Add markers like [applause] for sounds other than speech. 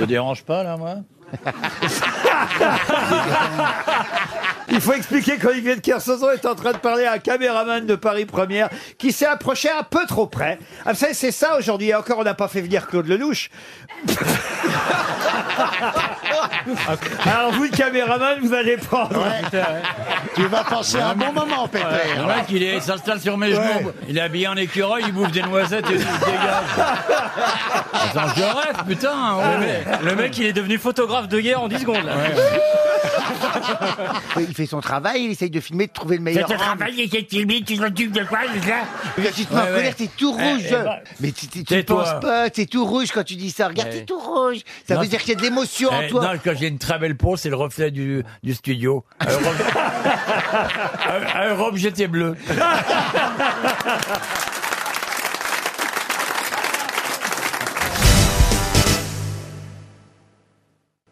te dérange pas, là, moi [laughs] Il faut expliquer qu'Olivier de Kersauzon est en train de parler à un caméraman de Paris Première qui s'est approché un peu trop près. Ah, vous savez, c'est ça aujourd'hui. Encore, on n'a pas fait venir Claude Lelouch. [laughs] Alors vous, le caméraman, vous allez prendre. Tu vas passer un bon moment, Pépère. Le mec, il est- il s'installe sur mes genoux. Il est habillé en écureuil, il bouffe des noisettes et il se dégage. [laughs] Attends, je rêve, putain. ouais. Le mec, il est devenu photographe de guerre en 10 secondes. là. [laughs] Il fait son travail, il essaye de filmer, de trouver le meilleur. Angle. tu t'occupes de quoi, déjà Regarde, tu te mets en Ouais, colère, t'es tout Eh, rouge. eh ben, mais tu, tu, tu tais-toi. penses pas, t'es tout rouge quand tu dis ça. Regarde, t'es tout rouge. Ça Non, veut dire qu'il y a de l'émotion en Eh, toi. non, quand j'ai une très belle peau, c'est le reflet du, du studio. À Europe, à- à Europe, j'étais bleu. [laughs]